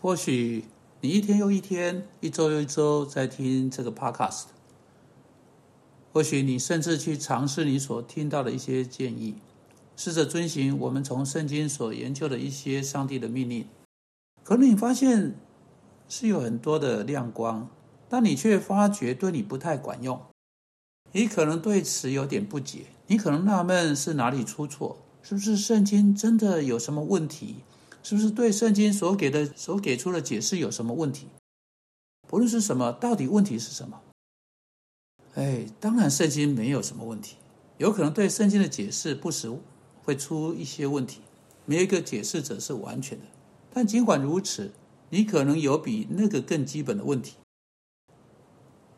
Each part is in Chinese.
或许你一天又一天，一周又一周在听这个 podcast，或许你甚至去尝试你所听到的一些建议，试着遵循我们从圣经所研究的一些上帝的命令。可能你发现是有很多的亮光，但你却发觉对你不太管用。你可能对此有点不解，你可能纳闷是哪里出错，是不是圣经真的有什么问题？是不是对圣经所给的、所给出的解释有什么问题？不论是什么，到底问题是什么？哎，当然圣经没有什么问题，有可能对圣经的解释不时会出一些问题，没有一个解释者是完全的。但尽管如此，你可能有比那个更基本的问题。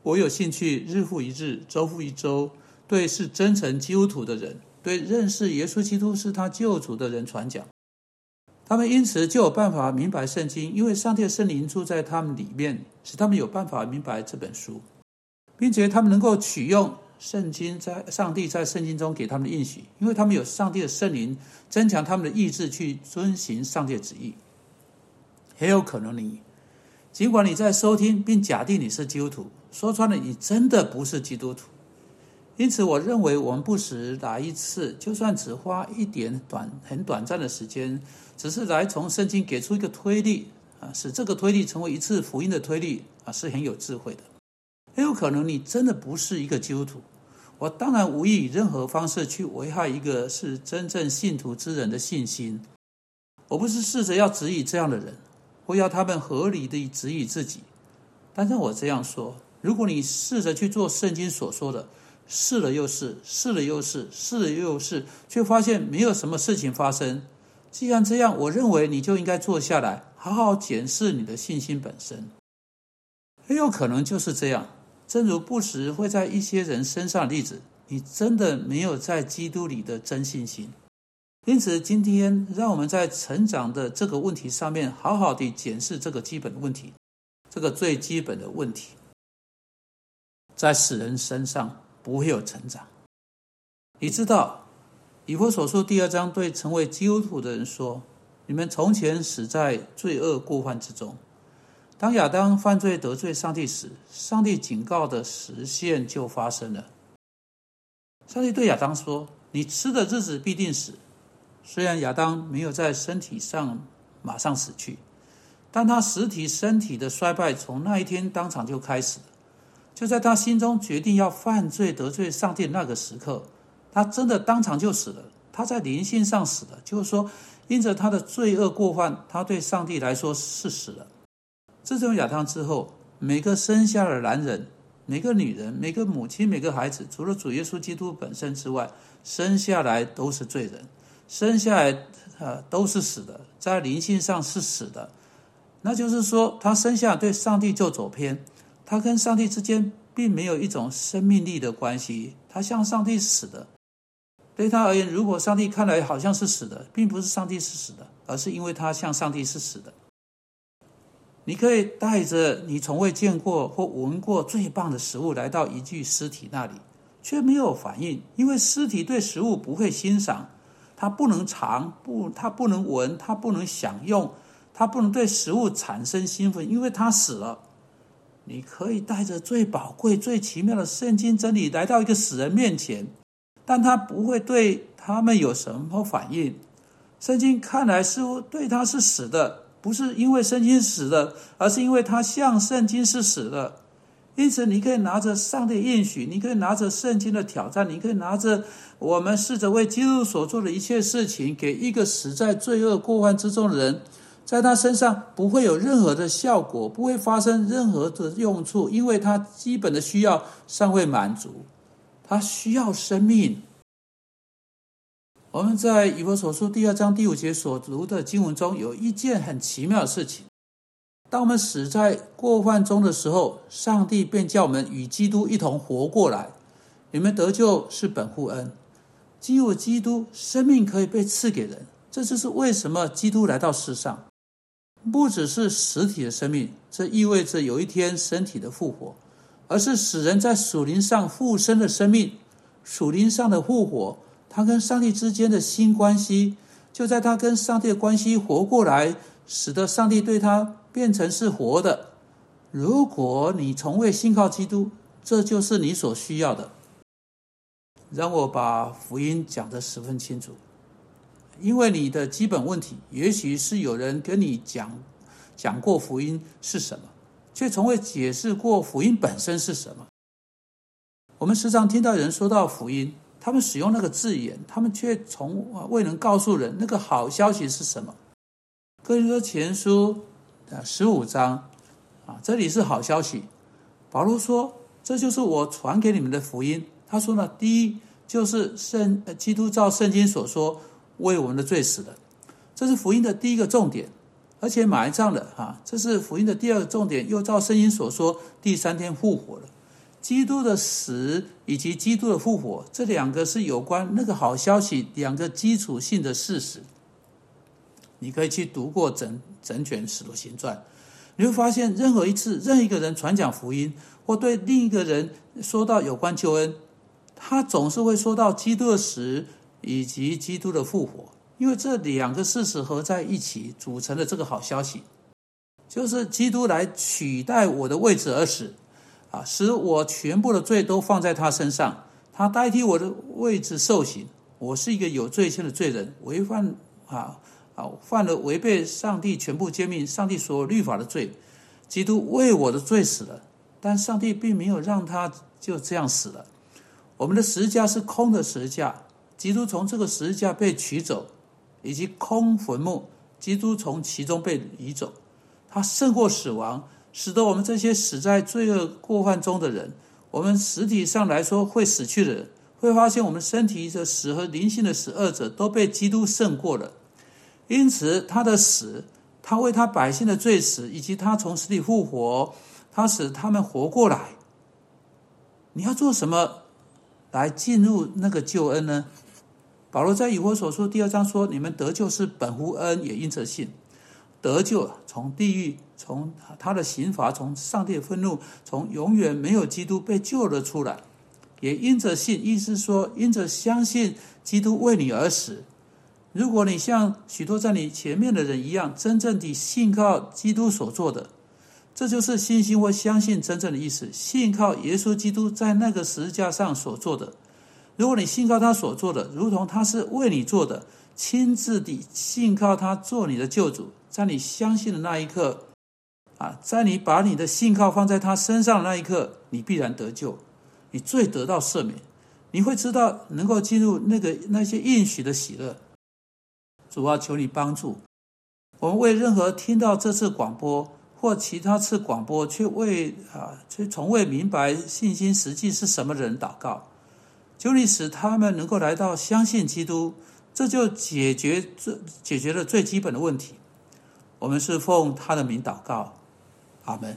我有兴趣日复一日、周复一周，对是真诚基督徒的人，对认识耶稣基督是他救主的人传讲。他们因此就有办法明白圣经，因为上帝的圣灵住在他们里面，使他们有办法明白这本书，并且他们能够取用圣经在上帝在圣经中给他们的应许，因为他们有上帝的圣灵增强他们的意志去遵行上帝旨意。很有可能你，尽管你在收听并假定你是基督徒。说穿了，你真的不是基督徒。因此，我认为我们不时来一次，就算只花一点短、很短暂的时间，只是来从圣经给出一个推力啊，使这个推力成为一次福音的推力啊，是很有智慧的。很有可能你真的不是一个基督徒。我当然无意以任何方式去危害一个是真正信徒之人的信心。我不是试着要指引这样的人，或要他们合理的指引自己。但是我这样说。如果你试着去做圣经所说的，试了又试，试了又试，试了又试，却发现没有什么事情发生。既然这样，我认为你就应该坐下来，好好检视你的信心本身。很有可能就是这样，正如不时会在一些人身上例子，你真的没有在基督里的真信心。因此，今天让我们在成长的这个问题上面，好好的检视这个基本的问题，这个最基本的问题。在死人身上不会有成长。你知道，以弗所书第二章对成为基督徒的人说：“你们从前死在罪恶过犯之中。”当亚当犯罪得罪上帝时，上帝警告的实现就发生了。上帝对亚当说：“你吃的日子必定死。”虽然亚当没有在身体上马上死去，但他实体身体的衰败从那一天当场就开始了。就在他心中决定要犯罪得罪上帝那个时刻，他真的当场就死了。他在灵性上死了，就是说，因着他的罪恶过犯，他对上帝来说是死了。自从亚当之后，每个生下的男人、每个女人、每个母亲、每个孩子，除了主耶稣基督本身之外，生下来都是罪人，生下来呃都是死的，在灵性上是死的。那就是说，他生下对上帝就走偏。他跟上帝之间并没有一种生命力的关系，他向上帝死的。对他而言，如果上帝看来好像是死的，并不是上帝是死的，而是因为他向上帝是死的。你可以带着你从未见过或闻过最棒的食物来到一具尸体那里，却没有反应，因为尸体对食物不会欣赏，它不能尝，不，它不能闻，它不能享用，它不能对食物产生兴奋，因为它死了。你可以带着最宝贵、最奇妙的圣经真理来到一个死人面前，但他不会对他们有什么反应。圣经看来似乎对他是死的，不是因为圣经死的，而是因为他像圣经是死的。因此，你可以拿着上帝应许，你可以拿着圣经的挑战，你可以拿着我们试着为基督所做的一切事情，给一个死在罪恶过患之中的人。在他身上不会有任何的效果，不会发生任何的用处，因为他基本的需要尚未满足，他需要生命。我们在以弗所书第二章第五节所读的经文中，有一件很奇妙的事情：当我们死在过犯中的时候，上帝便叫我们与基督一同活过来。你们得救是本乎恩，基有基督，生命可以被赐给人。这就是为什么基督来到世上。不只是实体的生命，这意味着有一天身体的复活，而是使人在属灵上复生的生命。属灵上的复活，他跟上帝之间的新关系，就在他跟上帝的关系活过来，使得上帝对他变成是活的。如果你从未信靠基督，这就是你所需要的。让我把福音讲得十分清楚，因为你的基本问题，也许是有人跟你讲讲过福音是什么，却从未解释过福音本身是什么。我们时常听到人说到福音，他们使用那个字眼，他们却从未能告诉人那个好消息是什么。哥林多前书啊十五章啊，这里是好消息。保罗说：“这就是我传给你们的福音。”他说呢，第一就是圣基督照圣经所说为我们的罪死了，这是福音的第一个重点，而且埋葬了啊，这是福音的第二个重点，又照圣经所说第三天复活了。基督的死以及基督的复活，这两个是有关那个好消息两个基础性的事实。你可以去读过整整卷使徒行传，你会发现任何一次任一个人传讲福音或对另一个人说到有关救恩。他总是会说到基督的死以及基督的复活，因为这两个事实合在一起组成了这个好消息，就是基督来取代我的位置而死，啊，使我全部的罪都放在他身上，他代替我的位置受刑。我是一个有罪性的罪人，违犯啊啊犯了违背上帝全部诫命、上帝所有律法的罪。基督为我的罪死了，但上帝并没有让他就这样死了。我们的十字架是空的十字架，基督从这个十字架被取走，以及空坟墓，基督从其中被移走，他胜过死亡，使得我们这些死在罪恶过犯中的人，我们实体上来说会死去的人，会发现我们身体的死和灵性的死二者都被基督胜过了。因此，他的死，他为他百姓的罪死，以及他从死里复活，他使他们活过来。你要做什么？来进入那个救恩呢？保罗在以弗所书第二章说：“你们得救是本乎恩，也因着信。得救从地狱，从他的刑罚，从上帝的愤怒，从永远没有基督被救了出来，也因着信。意思说，因着相信基督为你而死。如果你像许多在你前面的人一样，真正地信靠基督所做的。”这就是信心或相信真正的意思。信靠耶稣基督在那个十字架上所做的。如果你信靠他所做的，如同他是为你做的，亲自地信靠他做你的救主，在你相信的那一刻，啊，在你把你的信靠放在他身上的那一刻，你必然得救，你最得到赦免，你会知道能够进入那个那些应许的喜乐。主啊，求你帮助我们，为任何听到这次广播。或其他次广播，却未啊，却从未明白信心实际是什么人祷告，就你使他们能够来到相信基督，这就解决最解决了最基本的问题。我们是奉他的名祷告，阿门。